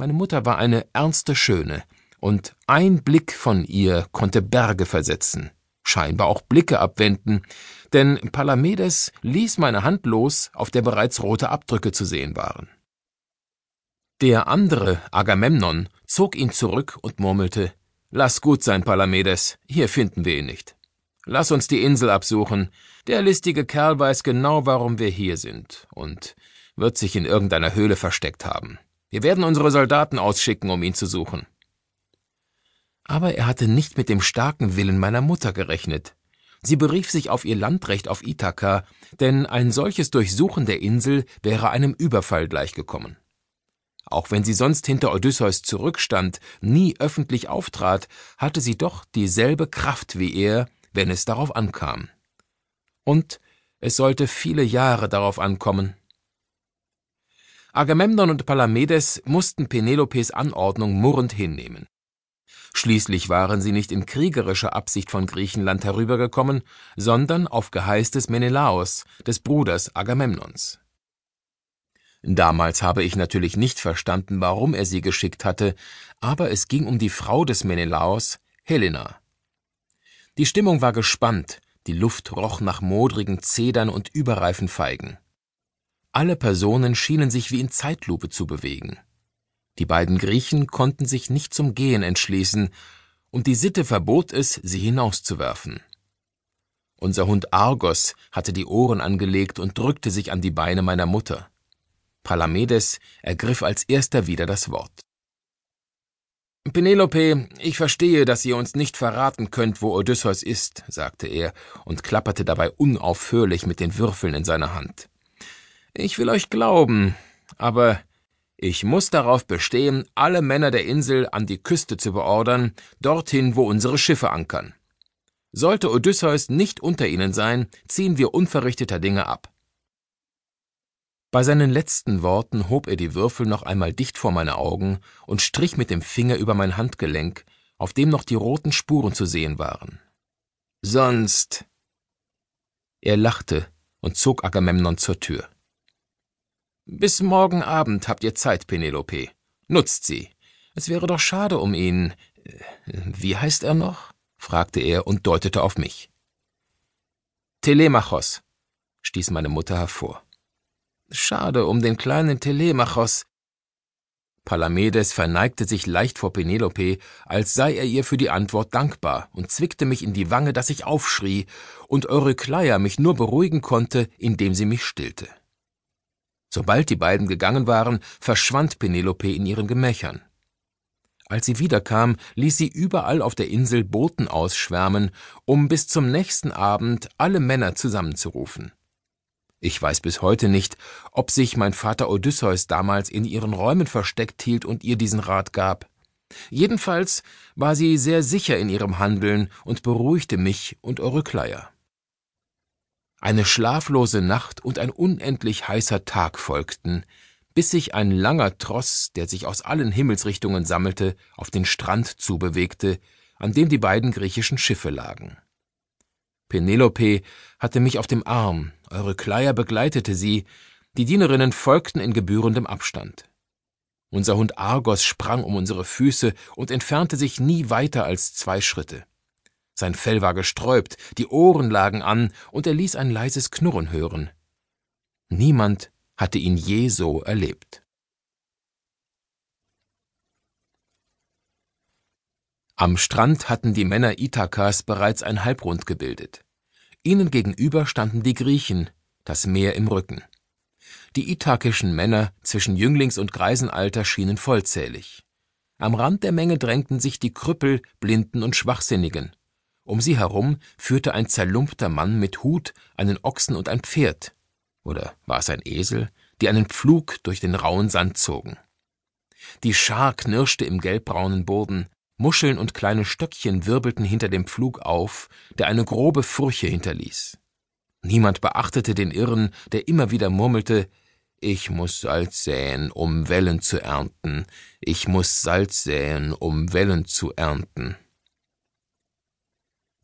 Meine Mutter war eine ernste Schöne, und ein Blick von ihr konnte Berge versetzen, scheinbar auch Blicke abwenden, denn Palamedes ließ meine Hand los, auf der bereits rote Abdrücke zu sehen waren. Der andere, Agamemnon, zog ihn zurück und murmelte Lass gut sein, Palamedes, hier finden wir ihn nicht. Lass uns die Insel absuchen. Der listige Kerl weiß genau, warum wir hier sind und wird sich in irgendeiner Höhle versteckt haben. Wir werden unsere Soldaten ausschicken, um ihn zu suchen. Aber er hatte nicht mit dem starken Willen meiner Mutter gerechnet. Sie berief sich auf ihr Landrecht auf Ithaka, denn ein solches Durchsuchen der Insel wäre einem Überfall gleichgekommen. Auch wenn sie sonst hinter Odysseus zurückstand, nie öffentlich auftrat, hatte sie doch dieselbe Kraft wie er, wenn es darauf ankam. Und es sollte viele Jahre darauf ankommen. Agamemnon und Palamedes mussten Penelopes Anordnung murrend hinnehmen. Schließlich waren sie nicht in kriegerischer Absicht von Griechenland herübergekommen, sondern auf Geheiß des Menelaos, des Bruders Agamemnons. Damals habe ich natürlich nicht verstanden, warum er sie geschickt hatte, aber es ging um die Frau des Menelaos, Helena. Die Stimmung war gespannt, die Luft roch nach modrigen Zedern und überreifen Feigen. Alle Personen schienen sich wie in Zeitlupe zu bewegen. Die beiden Griechen konnten sich nicht zum Gehen entschließen, und die Sitte verbot es, sie hinauszuwerfen. Unser Hund Argos hatte die Ohren angelegt und drückte sich an die Beine meiner Mutter. Palamedes ergriff als erster wieder das Wort. Penelope, ich verstehe, dass ihr uns nicht verraten könnt, wo Odysseus ist, sagte er und klapperte dabei unaufhörlich mit den Würfeln in seiner Hand. Ich will euch glauben, aber ich muss darauf bestehen, alle Männer der Insel an die Küste zu beordern, dorthin, wo unsere Schiffe ankern. Sollte Odysseus nicht unter ihnen sein, ziehen wir unverrichteter Dinge ab. Bei seinen letzten Worten hob er die Würfel noch einmal dicht vor meine Augen und strich mit dem Finger über mein Handgelenk, auf dem noch die roten Spuren zu sehen waren. Sonst. Er lachte und zog Agamemnon zur Tür. Bis morgen Abend habt ihr Zeit, Penelope. Nutzt sie. Es wäre doch schade um ihn. Äh, wie heißt er noch? fragte er und deutete auf mich. Telemachos, stieß meine Mutter hervor. Schade um den kleinen Telemachos. Palamedes verneigte sich leicht vor Penelope, als sei er ihr für die Antwort dankbar, und zwickte mich in die Wange, dass ich aufschrie, und Eurykleia mich nur beruhigen konnte, indem sie mich stillte. Sobald die beiden gegangen waren, verschwand Penelope in ihren Gemächern. Als sie wiederkam, ließ sie überall auf der Insel Boten ausschwärmen, um bis zum nächsten Abend alle Männer zusammenzurufen. Ich weiß bis heute nicht, ob sich mein Vater Odysseus damals in ihren Räumen versteckt hielt und ihr diesen Rat gab. Jedenfalls war sie sehr sicher in ihrem Handeln und beruhigte mich und Eurykleia. Eine schlaflose Nacht und ein unendlich heißer Tag folgten, bis sich ein langer Tross, der sich aus allen Himmelsrichtungen sammelte, auf den Strand zubewegte, an dem die beiden griechischen Schiffe lagen. Penelope hatte mich auf dem Arm, eure Kleier begleitete sie, die Dienerinnen folgten in gebührendem Abstand. Unser Hund Argos sprang um unsere Füße und entfernte sich nie weiter als zwei Schritte. Sein Fell war gesträubt, die Ohren lagen an, und er ließ ein leises Knurren hören. Niemand hatte ihn je so erlebt. Am Strand hatten die Männer Ithakas bereits ein Halbrund gebildet. Ihnen gegenüber standen die Griechen, das Meer im Rücken. Die ithakischen Männer zwischen Jünglings- und Greisenalter schienen vollzählig. Am Rand der Menge drängten sich die Krüppel, Blinden und Schwachsinnigen. Um sie herum führte ein zerlumpter Mann mit Hut einen Ochsen und ein Pferd, oder war es ein Esel, die einen Pflug durch den rauen Sand zogen. Die Schar knirschte im gelbbraunen Boden, Muscheln und kleine Stöckchen wirbelten hinter dem Pflug auf, der eine grobe Furche hinterließ. Niemand beachtete den Irren, der immer wieder murmelte Ich muss Salz säen, um Wellen zu ernten, ich muss Salz säen, um Wellen zu ernten.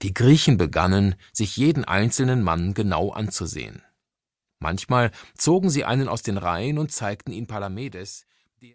Die Griechen begannen, sich jeden einzelnen Mann genau anzusehen. Manchmal zogen sie einen aus den Reihen und zeigten ihn Palamedes,